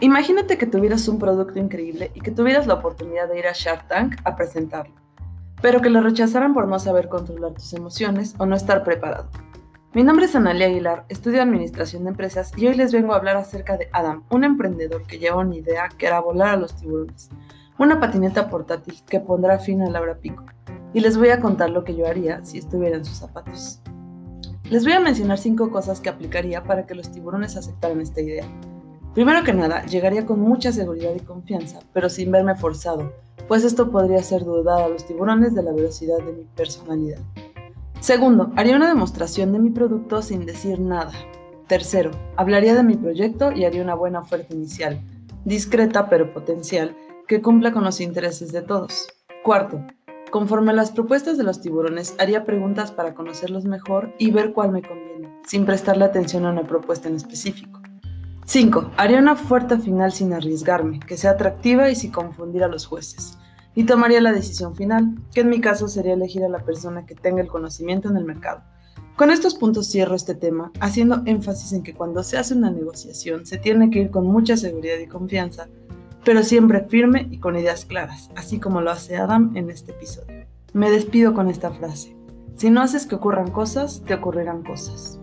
Imagínate que tuvieras un producto increíble y que tuvieras la oportunidad de ir a Shark Tank a presentarlo, pero que lo rechazaran por no saber controlar tus emociones o no estar preparado. Mi nombre es Analia Aguilar, estudio Administración de Empresas y hoy les vengo a hablar acerca de Adam, un emprendedor que lleva una idea que era volar a los tiburones, una patineta portátil que pondrá fin a la hora pico. Y les voy a contar lo que yo haría si estuviera en sus zapatos. Les voy a mencionar cinco cosas que aplicaría para que los tiburones aceptaran esta idea. Primero que nada, llegaría con mucha seguridad y confianza, pero sin verme forzado, pues esto podría hacer dudar a los tiburones de la velocidad de mi personalidad. Segundo, haría una demostración de mi producto sin decir nada. Tercero, hablaría de mi proyecto y haría una buena oferta inicial, discreta pero potencial, que cumpla con los intereses de todos. Cuarto, conforme a las propuestas de los tiburones, haría preguntas para conocerlos mejor y ver cuál me conviene, sin prestarle atención a una propuesta en específico. 5. Haría una oferta final sin arriesgarme, que sea atractiva y sin confundir a los jueces. Y tomaría la decisión final, que en mi caso sería elegir a la persona que tenga el conocimiento en el mercado. Con estos puntos cierro este tema, haciendo énfasis en que cuando se hace una negociación se tiene que ir con mucha seguridad y confianza, pero siempre firme y con ideas claras, así como lo hace Adam en este episodio. Me despido con esta frase. Si no haces que ocurran cosas, te ocurrirán cosas.